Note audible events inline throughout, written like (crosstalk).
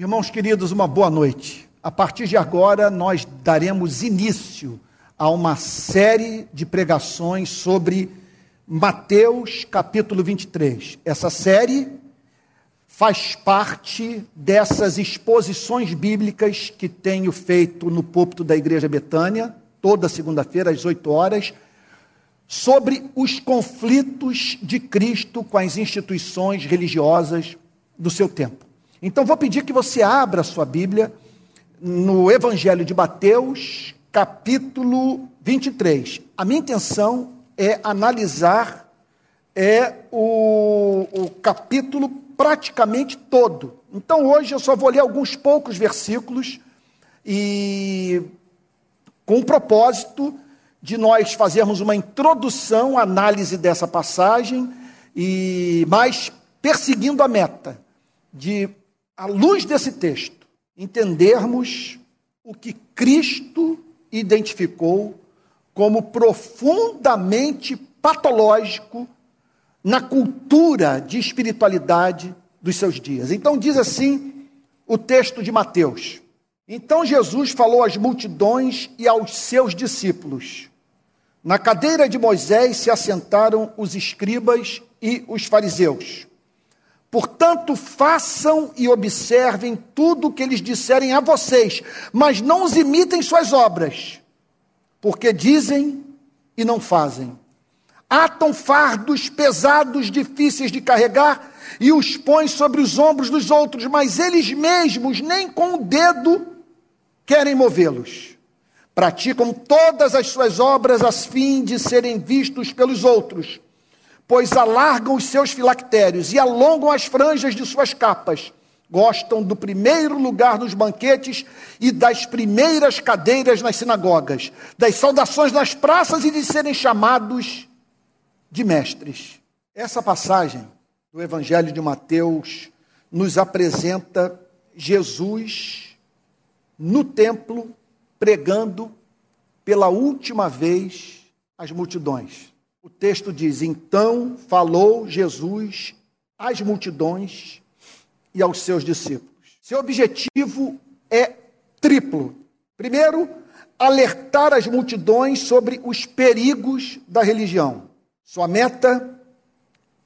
Irmãos queridos, uma boa noite. A partir de agora, nós daremos início a uma série de pregações sobre Mateus capítulo 23. Essa série faz parte dessas exposições bíblicas que tenho feito no púlpito da Igreja Betânia, toda segunda-feira às 8 horas, sobre os conflitos de Cristo com as instituições religiosas do seu tempo. Então vou pedir que você abra a sua Bíblia no Evangelho de Mateus, capítulo 23. A minha intenção é analisar é o, o capítulo praticamente todo. Então hoje eu só vou ler alguns poucos versículos e com o propósito de nós fazermos uma introdução, análise dessa passagem e mais perseguindo a meta de à luz desse texto, entendermos o que Cristo identificou como profundamente patológico na cultura de espiritualidade dos seus dias. Então, diz assim o texto de Mateus: Então Jesus falou às multidões e aos seus discípulos. Na cadeira de Moisés se assentaram os escribas e os fariseus. Portanto, façam e observem tudo o que eles disserem a vocês, mas não os imitem suas obras, porque dizem e não fazem. Atam fardos pesados, difíceis de carregar, e os põem sobre os ombros dos outros, mas eles mesmos nem com o dedo querem movê-los. Praticam todas as suas obras a fim de serem vistos pelos outros pois alargam os seus filactérios e alongam as franjas de suas capas. Gostam do primeiro lugar nos banquetes e das primeiras cadeiras nas sinagogas, das saudações nas praças e de serem chamados de mestres. Essa passagem do Evangelho de Mateus nos apresenta Jesus no templo pregando pela última vez às multidões. O texto diz: Então falou Jesus às multidões e aos seus discípulos. Seu objetivo é triplo. Primeiro, alertar as multidões sobre os perigos da religião. Sua meta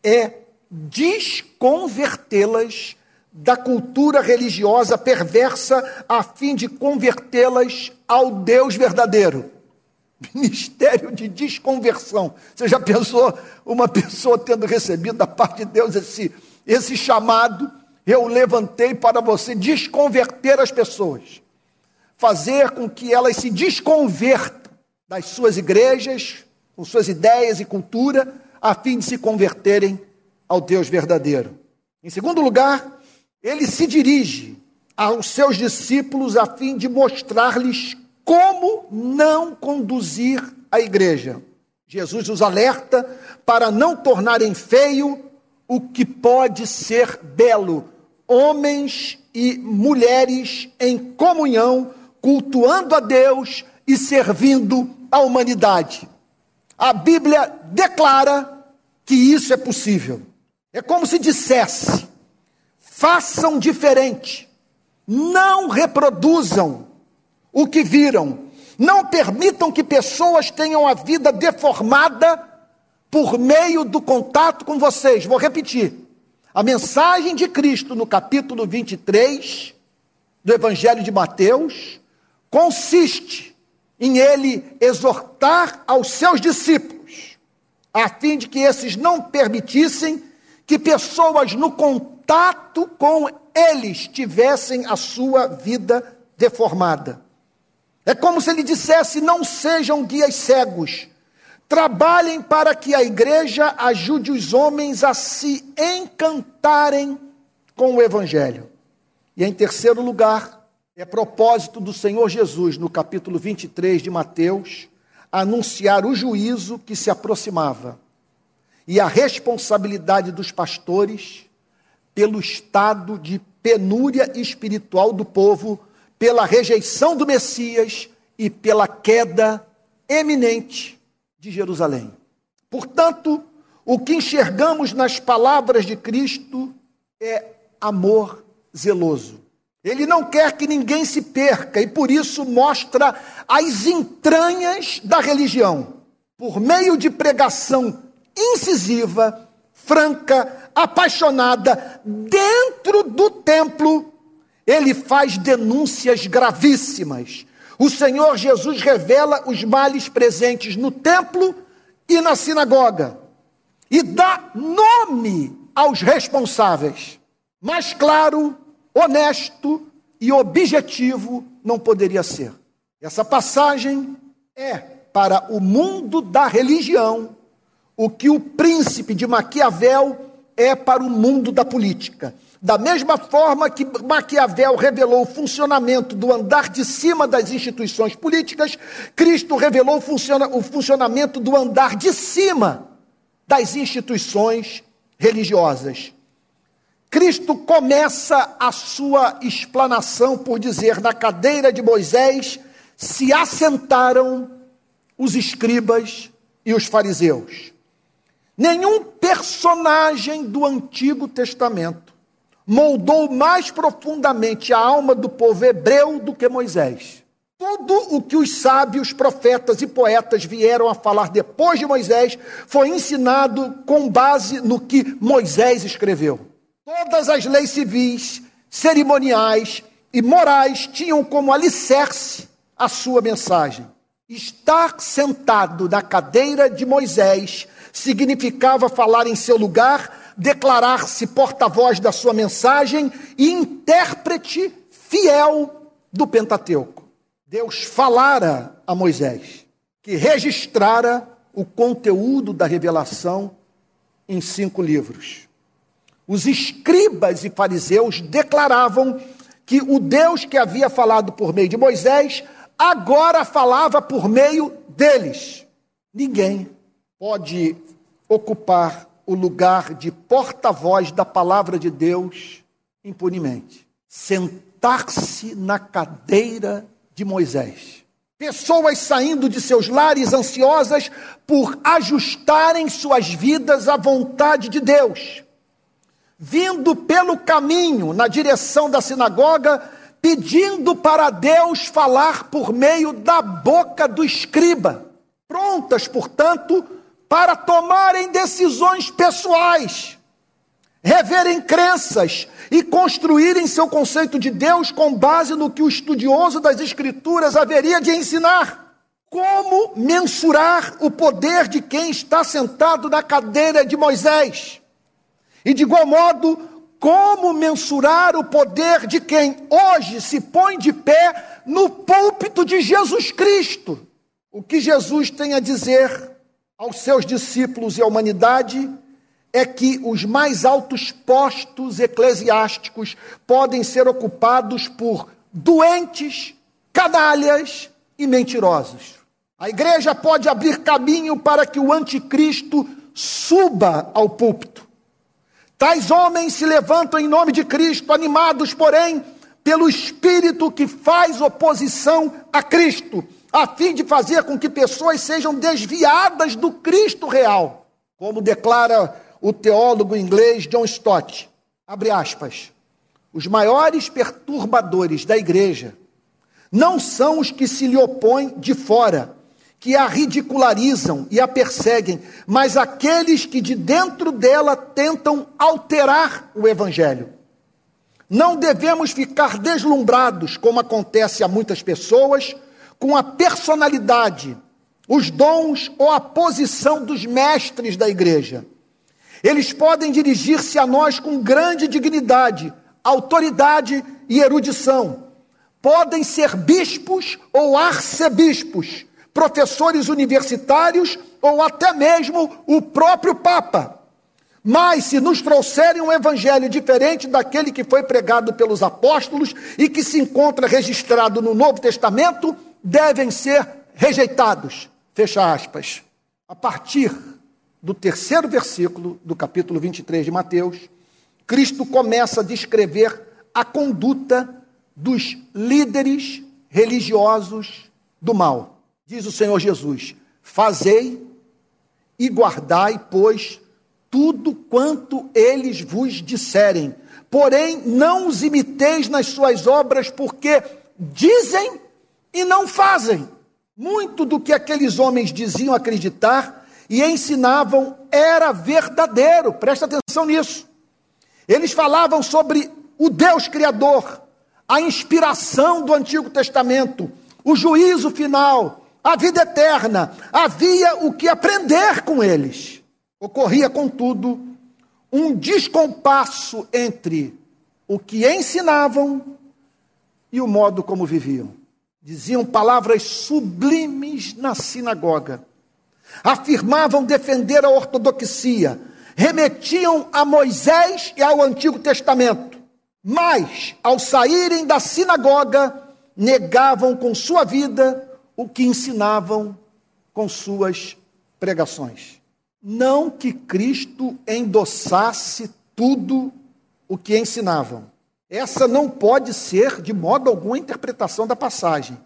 é desconvertê-las da cultura religiosa perversa a fim de convertê-las ao Deus verdadeiro. (laughs) Ministério de desconversão. Você já pensou uma pessoa tendo recebido da parte de Deus esse, esse chamado? Eu levantei para você desconverter as pessoas, fazer com que elas se desconvertam das suas igrejas, com suas ideias e cultura, a fim de se converterem ao Deus verdadeiro. Em segundo lugar, ele se dirige aos seus discípulos a fim de mostrar-lhes como não conduzir a igreja. Jesus os alerta para não tornarem feio o que pode ser belo. Homens e mulheres em comunhão, cultuando a Deus e servindo a humanidade. A Bíblia declara que isso é possível. É como se dissesse: façam diferente, não reproduzam o que viram. Não permitam que pessoas tenham a vida deformada por meio do contato com vocês. Vou repetir. A mensagem de Cristo no capítulo 23 do Evangelho de Mateus consiste em ele exortar aos seus discípulos, a fim de que esses não permitissem que pessoas no contato com eles tivessem a sua vida deformada. É como se ele dissesse: não sejam guias cegos. Trabalhem para que a igreja ajude os homens a se encantarem com o Evangelho. E em terceiro lugar, é propósito do Senhor Jesus, no capítulo 23 de Mateus, anunciar o juízo que se aproximava e a responsabilidade dos pastores pelo estado de penúria espiritual do povo pela rejeição do Messias e pela queda eminente de Jerusalém. Portanto, o que enxergamos nas palavras de Cristo é amor zeloso. Ele não quer que ninguém se perca e por isso mostra as entranhas da religião, por meio de pregação incisiva, franca, apaixonada, dentro do templo, ele faz denúncias gravíssimas. O Senhor Jesus revela os males presentes no templo e na sinagoga e dá nome aos responsáveis. Mais claro, honesto e objetivo não poderia ser. Essa passagem é para o mundo da religião o que o príncipe de Maquiavel é para o mundo da política. Da mesma forma que Maquiavel revelou o funcionamento do andar de cima das instituições políticas, Cristo revelou o funcionamento do andar de cima das instituições religiosas. Cristo começa a sua explanação por dizer: na cadeira de Moisés se assentaram os escribas e os fariseus. Nenhum personagem do Antigo Testamento moldou mais profundamente a alma do povo hebreu do que Moisés. Tudo o que os sábios, profetas e poetas vieram a falar depois de Moisés foi ensinado com base no que Moisés escreveu. Todas as leis civis, cerimoniais e morais tinham como alicerce a sua mensagem. Estar sentado na cadeira de Moisés significava falar em seu lugar, declarar-se porta-voz da sua mensagem e intérprete fiel do Pentateuco. Deus falara a Moisés, que registrara o conteúdo da revelação em cinco livros os escribas e fariseus declaravam que o Deus que havia falado por meio de Moisés agora falava por meio deles. Ninguém pode ocupar o lugar de porta-voz da palavra de Deus impunemente. Sentar-se na cadeira de Moisés. Pessoas saindo de seus lares ansiosas por ajustarem suas vidas à vontade de Deus vindo pelo caminho na direção da sinagoga, pedindo para Deus falar por meio da boca do escriba, prontas, portanto, para tomarem decisões pessoais, reverem crenças e construírem seu conceito de Deus com base no que o estudioso das Escrituras haveria de ensinar. Como mensurar o poder de quem está sentado na cadeira de Moisés? E de igual modo, como mensurar o poder de quem hoje se põe de pé no púlpito de Jesus Cristo? O que Jesus tem a dizer aos seus discípulos e à humanidade é que os mais altos postos eclesiásticos podem ser ocupados por doentes, canalhas e mentirosos. A igreja pode abrir caminho para que o anticristo suba ao púlpito. Tais homens se levantam em nome de Cristo, animados, porém, pelo Espírito que faz oposição a Cristo, a fim de fazer com que pessoas sejam desviadas do Cristo real. Como declara o teólogo inglês John Stott, abre aspas, os maiores perturbadores da igreja não são os que se lhe opõem de fora, que a ridicularizam e a perseguem, mas aqueles que de dentro dela tentam alterar o evangelho. Não devemos ficar deslumbrados, como acontece a muitas pessoas, com a personalidade, os dons ou a posição dos mestres da igreja. Eles podem dirigir-se a nós com grande dignidade, autoridade e erudição. Podem ser bispos ou arcebispos professores universitários ou até mesmo o próprio Papa. Mas se nos trouxerem um evangelho diferente daquele que foi pregado pelos apóstolos e que se encontra registrado no Novo Testamento, devem ser rejeitados. Fecha aspas. A partir do terceiro versículo do capítulo 23 de Mateus, Cristo começa a descrever a conduta dos líderes religiosos do mal. Diz o Senhor Jesus: Fazei e guardai, pois, tudo quanto eles vos disserem, porém não os imiteis nas suas obras, porque dizem e não fazem. Muito do que aqueles homens diziam acreditar e ensinavam era verdadeiro, presta atenção nisso. Eles falavam sobre o Deus Criador, a inspiração do Antigo Testamento, o juízo final, a vida eterna. Havia o que aprender com eles. Ocorria, contudo, um descompasso entre o que ensinavam e o modo como viviam. Diziam palavras sublimes na sinagoga. Afirmavam defender a ortodoxia. Remetiam a Moisés e ao Antigo Testamento. Mas, ao saírem da sinagoga, negavam com sua vida o que ensinavam com suas pregações. Não que Cristo endossasse tudo o que ensinavam. Essa não pode ser, de modo algum, a interpretação da passagem.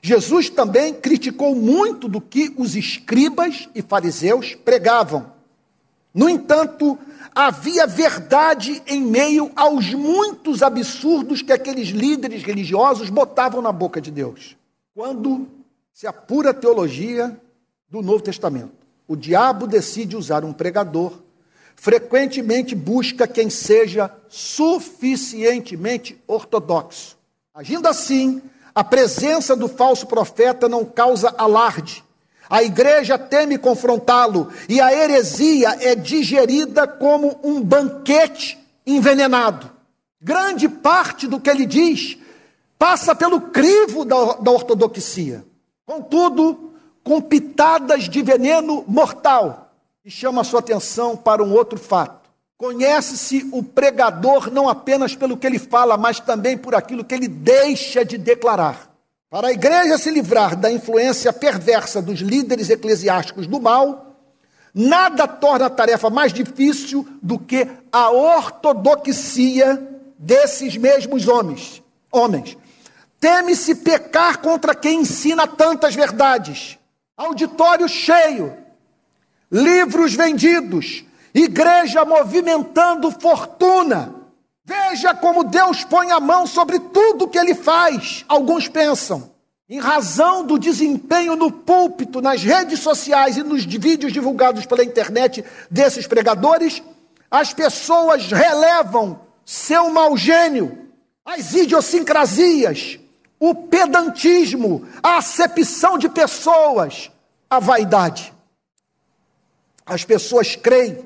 Jesus também criticou muito do que os escribas e fariseus pregavam. No entanto, havia verdade em meio aos muitos absurdos que aqueles líderes religiosos botavam na boca de Deus. Quando se apura a teologia do Novo Testamento o diabo decide usar um pregador, frequentemente busca quem seja suficientemente ortodoxo. Agindo assim, a presença do falso profeta não causa alarde. A igreja teme confrontá-lo e a heresia é digerida como um banquete envenenado. Grande parte do que ele diz passa pelo crivo da, da ortodoxia. Contudo, com pitadas de veneno mortal. E chama a sua atenção para um outro fato. Conhece-se o pregador não apenas pelo que ele fala, mas também por aquilo que ele deixa de declarar. Para a igreja se livrar da influência perversa dos líderes eclesiásticos do mal, nada torna a tarefa mais difícil do que a ortodoxia desses mesmos homens. Homens. Teme-se pecar contra quem ensina tantas verdades auditório cheio, livros vendidos, igreja movimentando fortuna. Veja como Deus põe a mão sobre tudo que ele faz. Alguns pensam, em razão do desempenho no púlpito, nas redes sociais e nos vídeos divulgados pela internet desses pregadores, as pessoas relevam seu mau gênio, as idiosincrasias, o pedantismo, a acepção de pessoas, a vaidade. As pessoas creem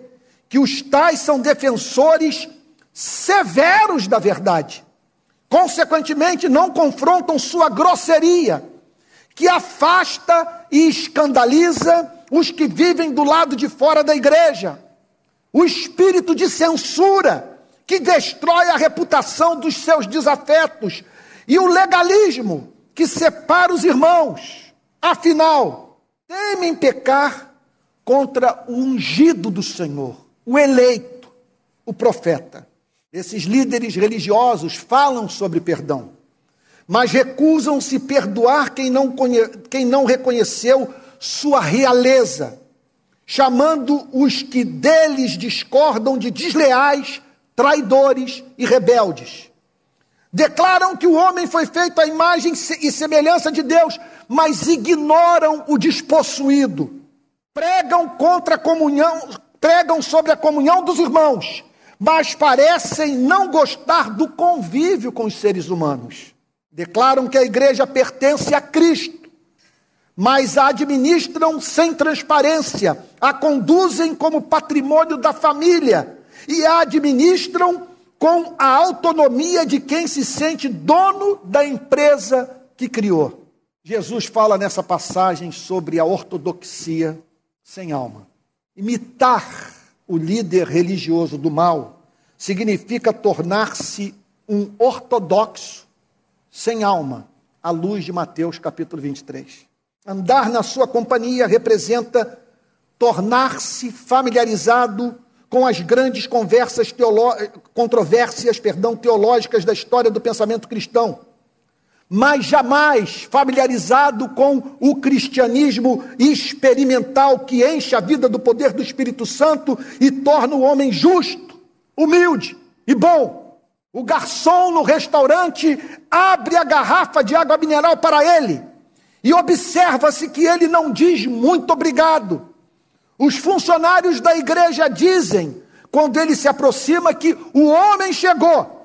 que os tais são defensores severos da verdade. Consequentemente, não confrontam sua grosseria, que afasta e escandaliza os que vivem do lado de fora da igreja. O espírito de censura, que destrói a reputação dos seus desafetos, e o legalismo, que separa os irmãos. Afinal, temem pecar contra o ungido do Senhor, o eleito, o profeta. Esses líderes religiosos falam sobre perdão, mas recusam-se perdoar quem não, quem não reconheceu sua realeza, chamando os que deles discordam de desleais, traidores e rebeldes. Declaram que o homem foi feito à imagem e semelhança de Deus, mas ignoram o despossuído. Pregam contra a comunhão, pregam sobre a comunhão dos irmãos, mas parecem não gostar do convívio com os seres humanos. Declaram que a igreja pertence a Cristo, mas a administram sem transparência, a conduzem como patrimônio da família e a administram com a autonomia de quem se sente dono da empresa que criou. Jesus fala nessa passagem sobre a ortodoxia sem alma. Imitar o líder religioso do mal significa tornar-se um ortodoxo sem alma, à luz de Mateus capítulo 23. Andar na sua companhia representa tornar-se familiarizado com as grandes conversas controvérsias, perdão, teológicas da história do pensamento cristão mas jamais familiarizado com o cristianismo experimental que enche a vida do poder do Espírito Santo e torna o homem justo, humilde e bom. O garçom no restaurante abre a garrafa de água mineral para ele e observa-se que ele não diz muito obrigado. Os funcionários da igreja dizem, quando ele se aproxima, que o homem chegou.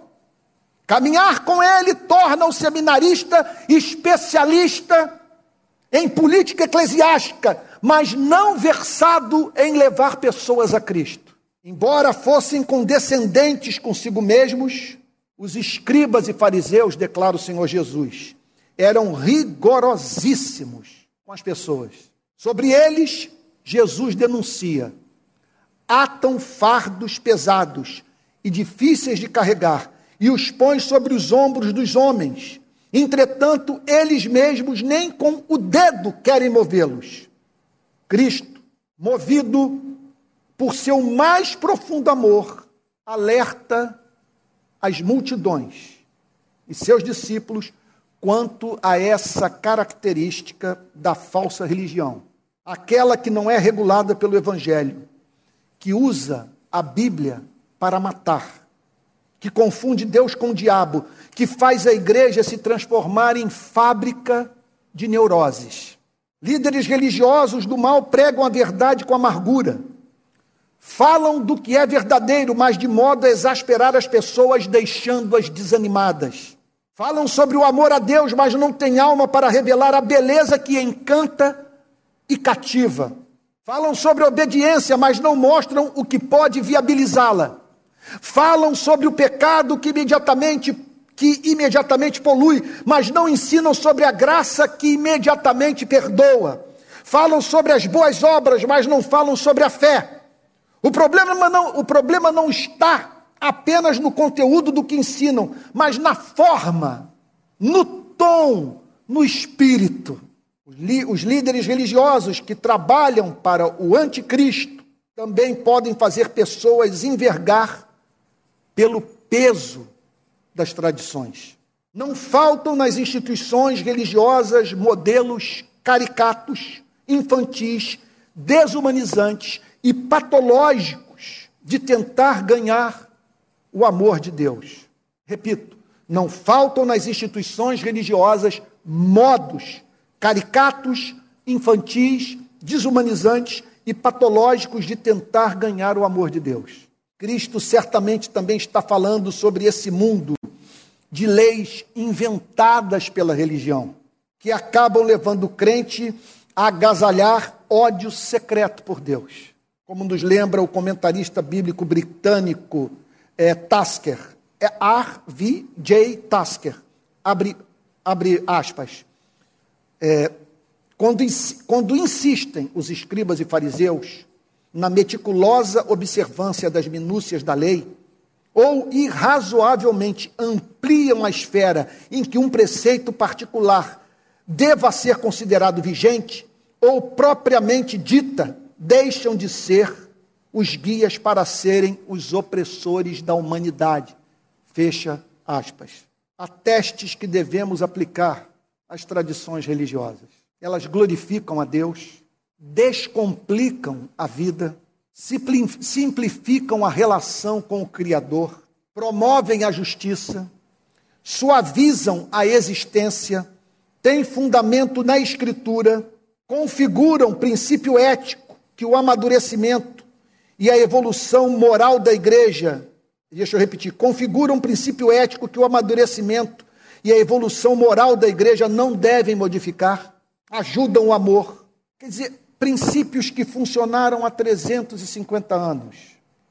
Caminhar com ele torna o seminarista especialista em política eclesiástica, mas não versado em levar pessoas a Cristo. Embora fossem condescendentes consigo mesmos, os escribas e fariseus, declara o Senhor Jesus, eram rigorosíssimos com as pessoas. Sobre eles, Jesus denuncia: atam fardos pesados e difíceis de carregar e os põe sobre os ombros dos homens. Entretanto, eles mesmos nem com o dedo querem movê-los. Cristo, movido por seu mais profundo amor, alerta as multidões e seus discípulos quanto a essa característica da falsa religião, aquela que não é regulada pelo Evangelho, que usa a Bíblia para matar, que confunde Deus com o diabo, que faz a igreja se transformar em fábrica de neuroses. Líderes religiosos do mal pregam a verdade com amargura. Falam do que é verdadeiro, mas de modo a exasperar as pessoas, deixando-as desanimadas. Falam sobre o amor a Deus, mas não têm alma para revelar a beleza que encanta e cativa. Falam sobre obediência, mas não mostram o que pode viabilizá-la. Falam sobre o pecado que imediatamente que imediatamente polui, mas não ensinam sobre a graça que imediatamente perdoa. Falam sobre as boas obras, mas não falam sobre a fé. O problema não, o problema não está apenas no conteúdo do que ensinam, mas na forma, no tom, no espírito. Os líderes religiosos que trabalham para o anticristo também podem fazer pessoas envergar pelo peso das tradições. Não faltam nas instituições religiosas modelos caricatos, infantis, desumanizantes e patológicos de tentar ganhar o amor de Deus. Repito, não faltam nas instituições religiosas modos caricatos, infantis, desumanizantes e patológicos de tentar ganhar o amor de Deus. Cristo certamente também está falando sobre esse mundo de leis inventadas pela religião, que acabam levando o crente a agasalhar ódio secreto por Deus. Como nos lembra o comentarista bíblico britânico é, Tasker, é. J. Tasker, abre, abre aspas. É, quando, quando insistem os escribas e fariseus na meticulosa observância das minúcias da lei, ou irrazoavelmente ampliam a esfera em que um preceito particular deva ser considerado vigente, ou propriamente dita, deixam de ser os guias para serem os opressores da humanidade. Fecha aspas. Há testes que devemos aplicar às tradições religiosas. Elas glorificam a Deus, descomplicam a vida, simplificam a relação com o Criador, promovem a justiça, suavizam a existência, têm fundamento na Escritura, configuram princípio ético que o amadurecimento e a evolução moral da igreja, deixa eu repetir, configuram princípio ético que o amadurecimento e a evolução moral da igreja não devem modificar, ajudam o amor. Quer dizer, princípios que funcionaram há 350 anos,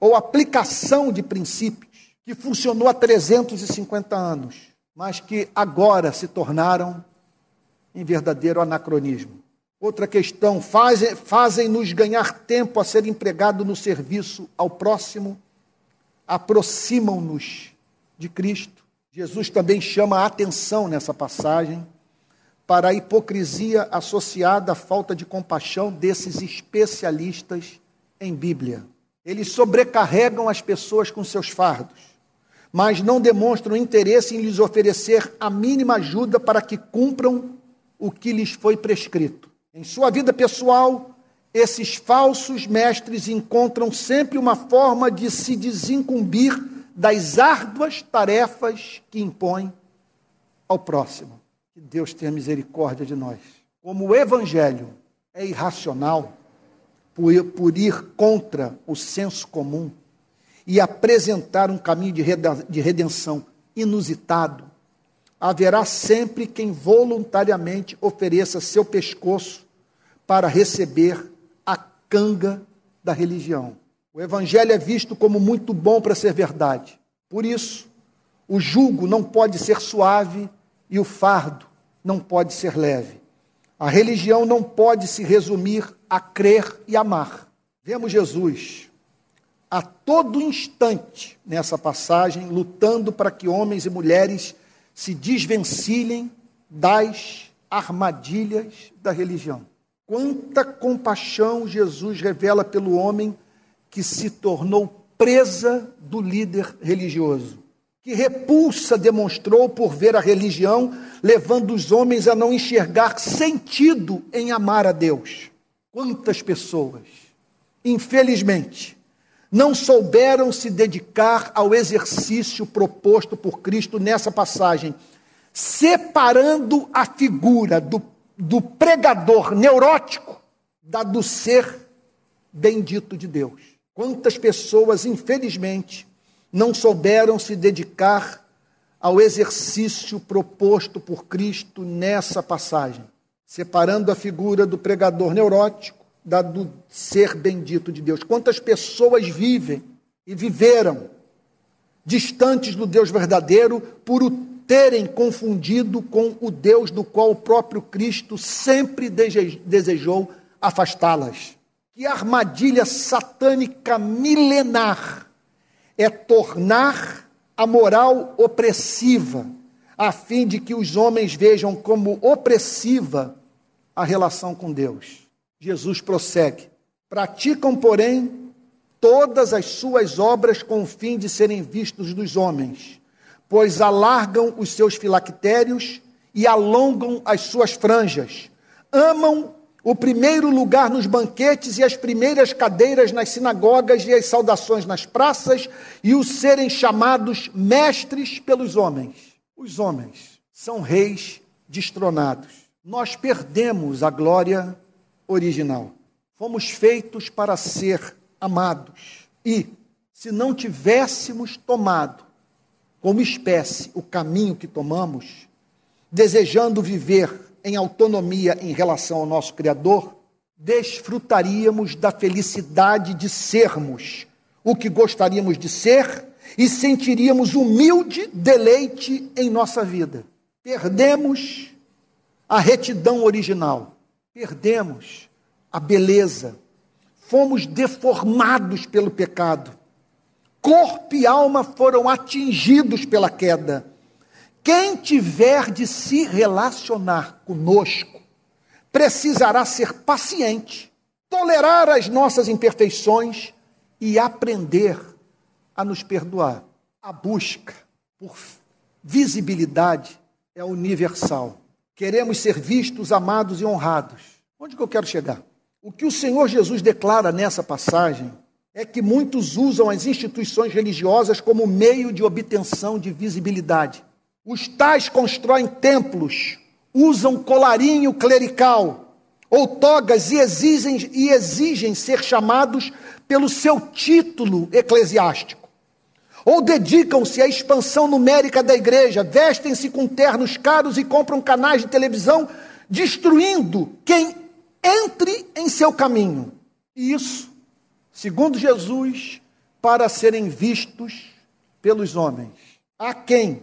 ou aplicação de princípios que funcionou há 350 anos, mas que agora se tornaram em verdadeiro anacronismo. Outra questão, fazem, fazem-nos ganhar tempo a ser empregado no serviço ao próximo, aproximam-nos de Cristo. Jesus também chama a atenção nessa passagem para a hipocrisia associada à falta de compaixão desses especialistas em Bíblia. Eles sobrecarregam as pessoas com seus fardos, mas não demonstram interesse em lhes oferecer a mínima ajuda para que cumpram o que lhes foi prescrito. Em sua vida pessoal, esses falsos mestres encontram sempre uma forma de se desincumbir das árduas tarefas que impõe ao próximo. Que Deus tenha misericórdia de nós. Como o evangelho é irracional, por, por ir contra o senso comum e apresentar um caminho de redenção inusitado, haverá sempre quem voluntariamente ofereça seu pescoço para receber a canga da religião. O evangelho é visto como muito bom para ser verdade. Por isso, o jugo não pode ser suave e o fardo não pode ser leve. A religião não pode se resumir a crer e amar. Vemos Jesus a todo instante nessa passagem lutando para que homens e mulheres se desvencilhem das armadilhas da religião. Quanta compaixão Jesus revela pelo homem que se tornou presa do líder religioso. Que repulsa demonstrou por ver a religião, levando os homens a não enxergar sentido em amar a Deus. Quantas pessoas, infelizmente, não souberam se dedicar ao exercício proposto por Cristo nessa passagem, separando a figura do, do pregador neurótico da do ser bendito de Deus. Quantas pessoas, infelizmente, não souberam se dedicar ao exercício proposto por Cristo nessa passagem, separando a figura do pregador neurótico da, do ser bendito de Deus. Quantas pessoas vivem e viveram distantes do Deus verdadeiro por o terem confundido com o Deus do qual o próprio Cristo sempre desejou afastá-las. Que armadilha satânica milenar é tornar a moral opressiva, a fim de que os homens vejam como opressiva a relação com Deus. Jesus prossegue: praticam, porém, todas as suas obras com o fim de serem vistos dos homens, pois alargam os seus filactérios e alongam as suas franjas. Amam o primeiro lugar nos banquetes e as primeiras cadeiras nas sinagogas e as saudações nas praças e os serem chamados mestres pelos homens. Os homens são reis destronados. Nós perdemos a glória original. Fomos feitos para ser amados. E, se não tivéssemos tomado como espécie o caminho que tomamos, desejando viver em autonomia em relação ao nosso Criador, desfrutaríamos da felicidade de sermos o que gostaríamos de ser e sentiríamos humilde deleite em nossa vida. Perdemos a retidão original perdemos a beleza, fomos deformados pelo pecado, corpo e alma foram atingidos pela queda. Quem tiver de se relacionar conosco precisará ser paciente, tolerar as nossas imperfeições e aprender a nos perdoar. A busca por visibilidade é universal. Queremos ser vistos, amados e honrados. Onde que eu quero chegar? O que o Senhor Jesus declara nessa passagem é que muitos usam as instituições religiosas como meio de obtenção de visibilidade. Os tais constroem templos, usam colarinho clerical ou togas e exigem, e exigem ser chamados pelo seu título eclesiástico ou dedicam-se à expansão numérica da igreja, vestem-se com ternos caros e compram canais de televisão, destruindo quem entre em seu caminho. E isso, segundo Jesus, para serem vistos pelos homens. Há quem,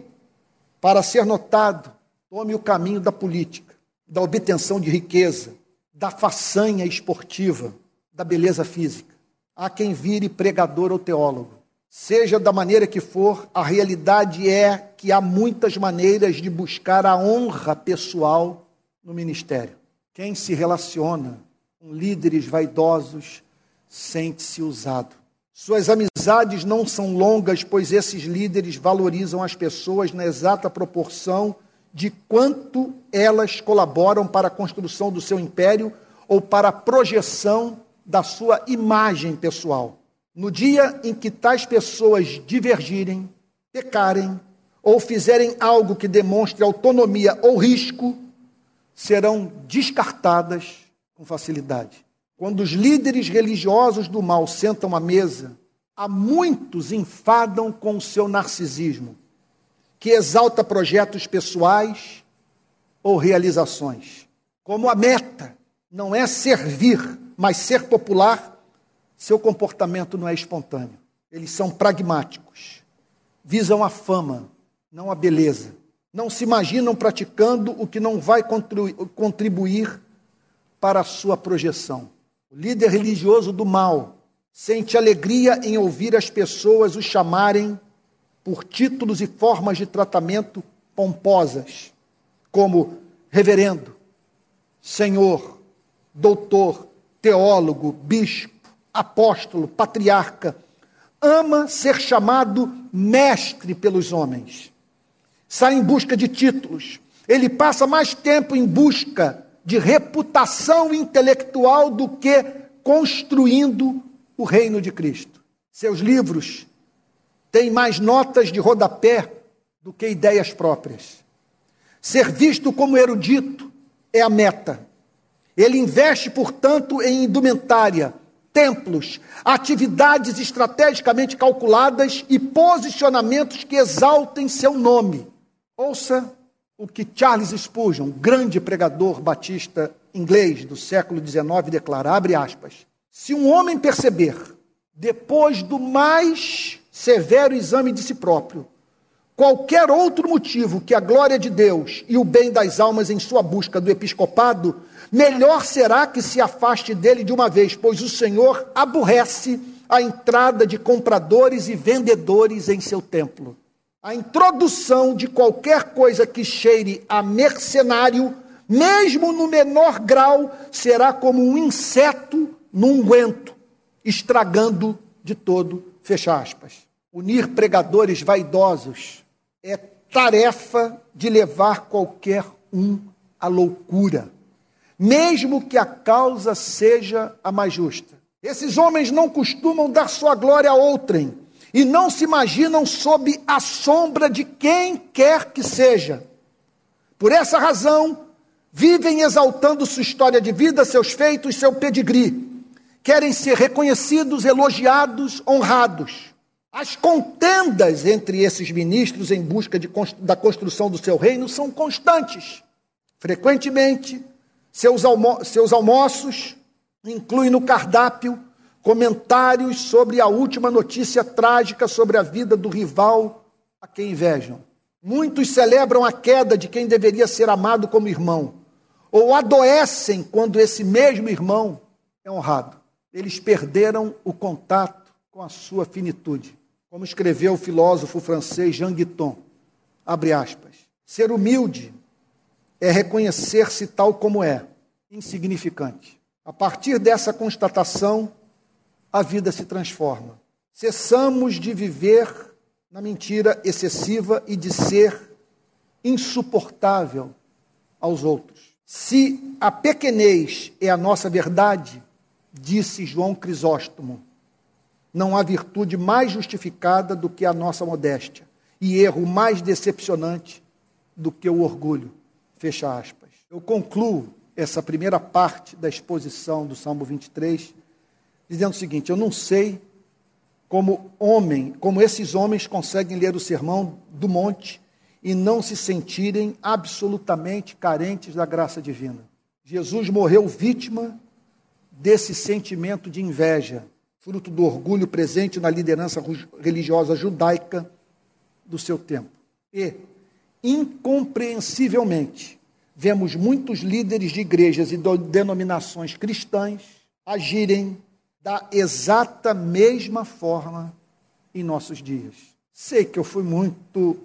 para ser notado, tome o caminho da política, da obtenção de riqueza, da façanha esportiva, da beleza física. Há quem vire pregador ou teólogo. Seja da maneira que for, a realidade é que há muitas maneiras de buscar a honra pessoal no ministério. Quem se relaciona com líderes vaidosos sente-se usado. Suas amizades não são longas, pois esses líderes valorizam as pessoas na exata proporção de quanto elas colaboram para a construção do seu império ou para a projeção da sua imagem pessoal. No dia em que tais pessoas divergirem, pecarem ou fizerem algo que demonstre autonomia ou risco, serão descartadas com facilidade. Quando os líderes religiosos do mal sentam à mesa, há muitos enfadam com o seu narcisismo, que exalta projetos pessoais ou realizações. Como a meta não é servir, mas ser popular, seu comportamento não é espontâneo. Eles são pragmáticos, visam a fama, não a beleza. Não se imaginam praticando o que não vai contribuir para a sua projeção. O líder religioso do mal sente alegria em ouvir as pessoas o chamarem por títulos e formas de tratamento pomposas, como reverendo, senhor, doutor, teólogo, bispo, apóstolo, patriarca. Ama ser chamado mestre pelos homens. Sai em busca de títulos. Ele passa mais tempo em busca de reputação intelectual do que construindo o reino de Cristo. Seus livros têm mais notas de rodapé do que ideias próprias. Ser visto como erudito é a meta. Ele investe, portanto, em indumentária, templos, atividades estrategicamente calculadas e posicionamentos que exaltem seu nome. Ouça o que Charles Spurgeon, grande pregador batista inglês do século XIX, declara, abre aspas, se um homem perceber, depois do mais severo exame de si próprio, qualquer outro motivo que a glória de Deus e o bem das almas em sua busca do episcopado, melhor será que se afaste dele de uma vez, pois o Senhor aborrece a entrada de compradores e vendedores em seu templo a introdução de qualquer coisa que cheire a mercenário, mesmo no menor grau, será como um inseto num guento, estragando de todo, fecha aspas. Unir pregadores vaidosos é tarefa de levar qualquer um à loucura, mesmo que a causa seja a mais justa. Esses homens não costumam dar sua glória a outrem, e não se imaginam sob a sombra de quem quer que seja. Por essa razão, vivem exaltando sua história de vida, seus feitos, seu pedigree. Querem ser reconhecidos, elogiados, honrados. As contendas entre esses ministros em busca de, da construção do seu reino são constantes. Frequentemente, seus, almo seus almoços incluem no cardápio comentários sobre a última notícia trágica sobre a vida do rival a quem invejam. Muitos celebram a queda de quem deveria ser amado como irmão, ou adoecem quando esse mesmo irmão é honrado. Eles perderam o contato com a sua finitude. Como escreveu o filósofo francês Jean Guiton, abre aspas, ser humilde é reconhecer-se tal como é, insignificante. A partir dessa constatação, a vida se transforma. Cessamos de viver na mentira excessiva e de ser insuportável aos outros. Se a pequenez é a nossa verdade, disse João Crisóstomo, não há virtude mais justificada do que a nossa modéstia, e erro mais decepcionante do que o orgulho. Fecha aspas. Eu concluo essa primeira parte da exposição do Salmo 23 dizendo o seguinte: Eu não sei como homem, como esses homens conseguem ler o sermão do monte e não se sentirem absolutamente carentes da graça divina. Jesus morreu vítima desse sentimento de inveja, fruto do orgulho presente na liderança religiosa judaica do seu tempo. E, incompreensivelmente, vemos muitos líderes de igrejas e denominações cristãs agirem da exata mesma forma em nossos dias. Sei que eu fui muito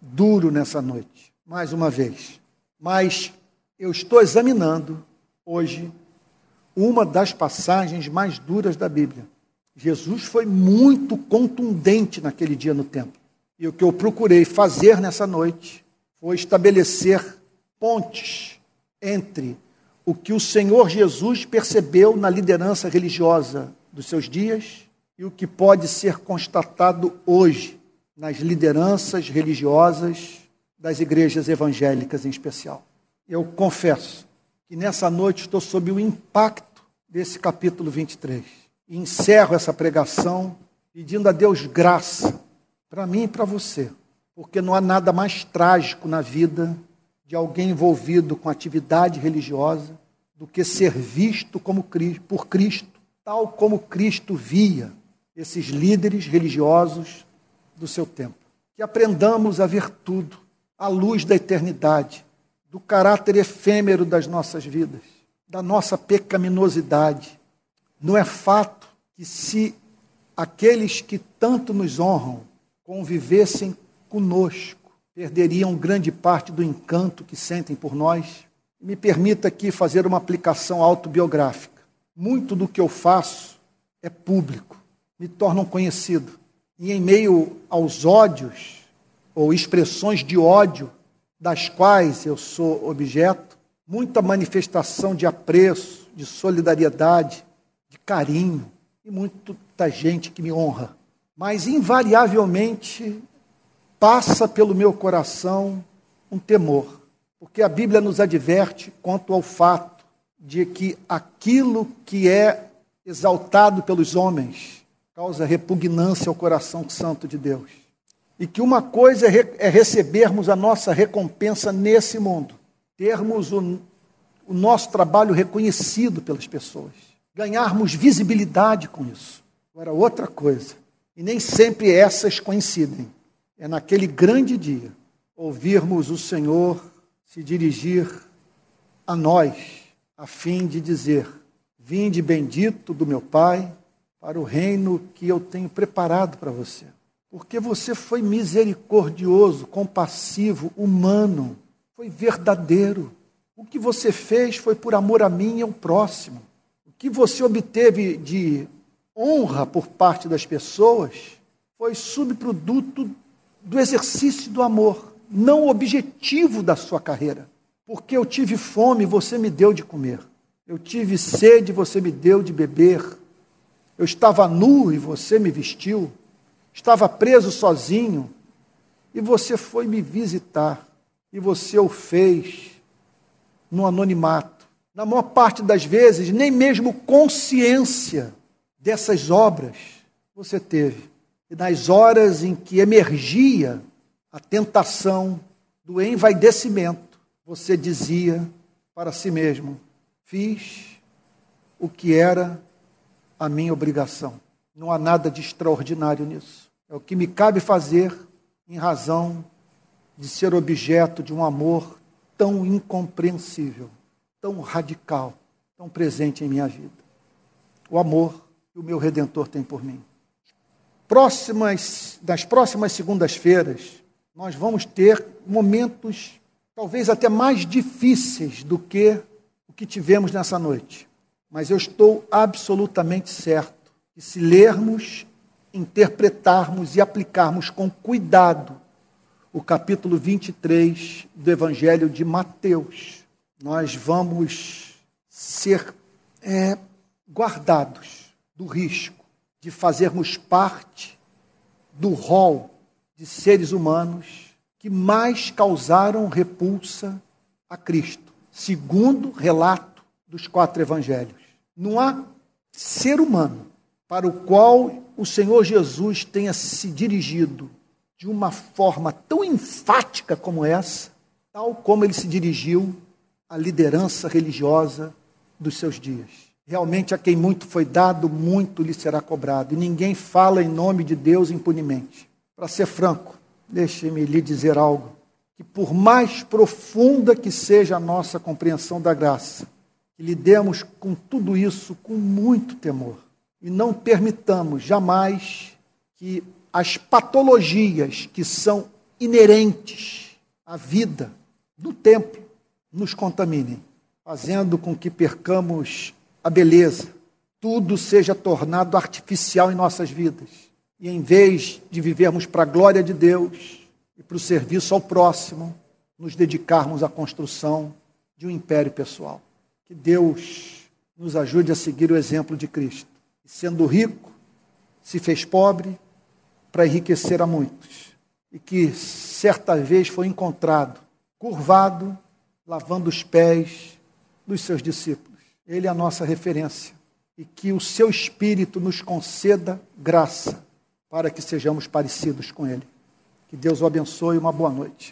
duro nessa noite, mais uma vez, mas eu estou examinando hoje uma das passagens mais duras da Bíblia. Jesus foi muito contundente naquele dia no templo. E o que eu procurei fazer nessa noite foi estabelecer pontes entre o que o Senhor Jesus percebeu na liderança religiosa dos seus dias e o que pode ser constatado hoje nas lideranças religiosas das igrejas evangélicas em especial. Eu confesso que nessa noite estou sob o impacto desse capítulo 23 e encerro essa pregação pedindo a Deus graça para mim e para você, porque não há nada mais trágico na vida de alguém envolvido com atividade religiosa do que ser visto como por Cristo, tal como Cristo via esses líderes religiosos do seu tempo. Que aprendamos a ver tudo à luz da eternidade, do caráter efêmero das nossas vidas, da nossa pecaminosidade. Não é fato que se aqueles que tanto nos honram convivessem conosco, perderiam grande parte do encanto que sentem por nós. Me permita aqui fazer uma aplicação autobiográfica. Muito do que eu faço é público, me tornam conhecido. E em meio aos ódios ou expressões de ódio das quais eu sou objeto, muita manifestação de apreço, de solidariedade, de carinho e muita gente que me honra. Mas invariavelmente passa pelo meu coração um temor, porque a Bíblia nos adverte quanto ao fato de que aquilo que é exaltado pelos homens causa repugnância ao coração santo de Deus. E que uma coisa é, é recebermos a nossa recompensa nesse mundo, termos o, o nosso trabalho reconhecido pelas pessoas, ganharmos visibilidade com isso. Agora, outra coisa, e nem sempre essas coincidem é naquele grande dia ouvirmos o Senhor se dirigir a nós, a fim de dizer: Vinde bendito do meu Pai para o reino que eu tenho preparado para você. Porque você foi misericordioso, compassivo, humano, foi verdadeiro. O que você fez foi por amor a mim e ao próximo. O que você obteve de honra por parte das pessoas foi subproduto do exercício do amor, não o objetivo da sua carreira. Porque eu tive fome, você me deu de comer. Eu tive sede, você me deu de beber. Eu estava nu e você me vestiu. Estava preso sozinho e você foi me visitar. E você o fez no anonimato. Na maior parte das vezes, nem mesmo consciência dessas obras você teve. E nas horas em que emergia a tentação do envaidecimento, você dizia para si mesmo: Fiz o que era a minha obrigação. Não há nada de extraordinário nisso. É o que me cabe fazer em razão de ser objeto de um amor tão incompreensível, tão radical, tão presente em minha vida. O amor que o meu redentor tem por mim próximas, nas próximas segundas-feiras, nós vamos ter momentos talvez até mais difíceis do que o que tivemos nessa noite. Mas eu estou absolutamente certo que se lermos, interpretarmos e aplicarmos com cuidado o capítulo 23 do Evangelho de Mateus, nós vamos ser é, guardados do risco de fazermos parte do rol de seres humanos que mais causaram repulsa a Cristo, segundo relato dos quatro evangelhos. Não há ser humano para o qual o Senhor Jesus tenha se dirigido de uma forma tão enfática como essa, tal como ele se dirigiu à liderança religiosa dos seus dias. Realmente, a quem muito foi dado, muito lhe será cobrado. E ninguém fala em nome de Deus impunemente. Para ser franco, deixe-me lhe dizer algo: que por mais profunda que seja a nossa compreensão da graça, lidemos com tudo isso com muito temor. E não permitamos jamais que as patologias que são inerentes à vida do templo nos contaminem, fazendo com que percamos a beleza, tudo seja tornado artificial em nossas vidas. E em vez de vivermos para a glória de Deus e para o serviço ao próximo, nos dedicarmos à construção de um império pessoal. Que Deus nos ajude a seguir o exemplo de Cristo. E sendo rico, se fez pobre para enriquecer a muitos, e que certa vez foi encontrado curvado, lavando os pés dos seus discípulos. Ele é a nossa referência. E que o seu Espírito nos conceda graça para que sejamos parecidos com Ele. Que Deus o abençoe e uma boa noite.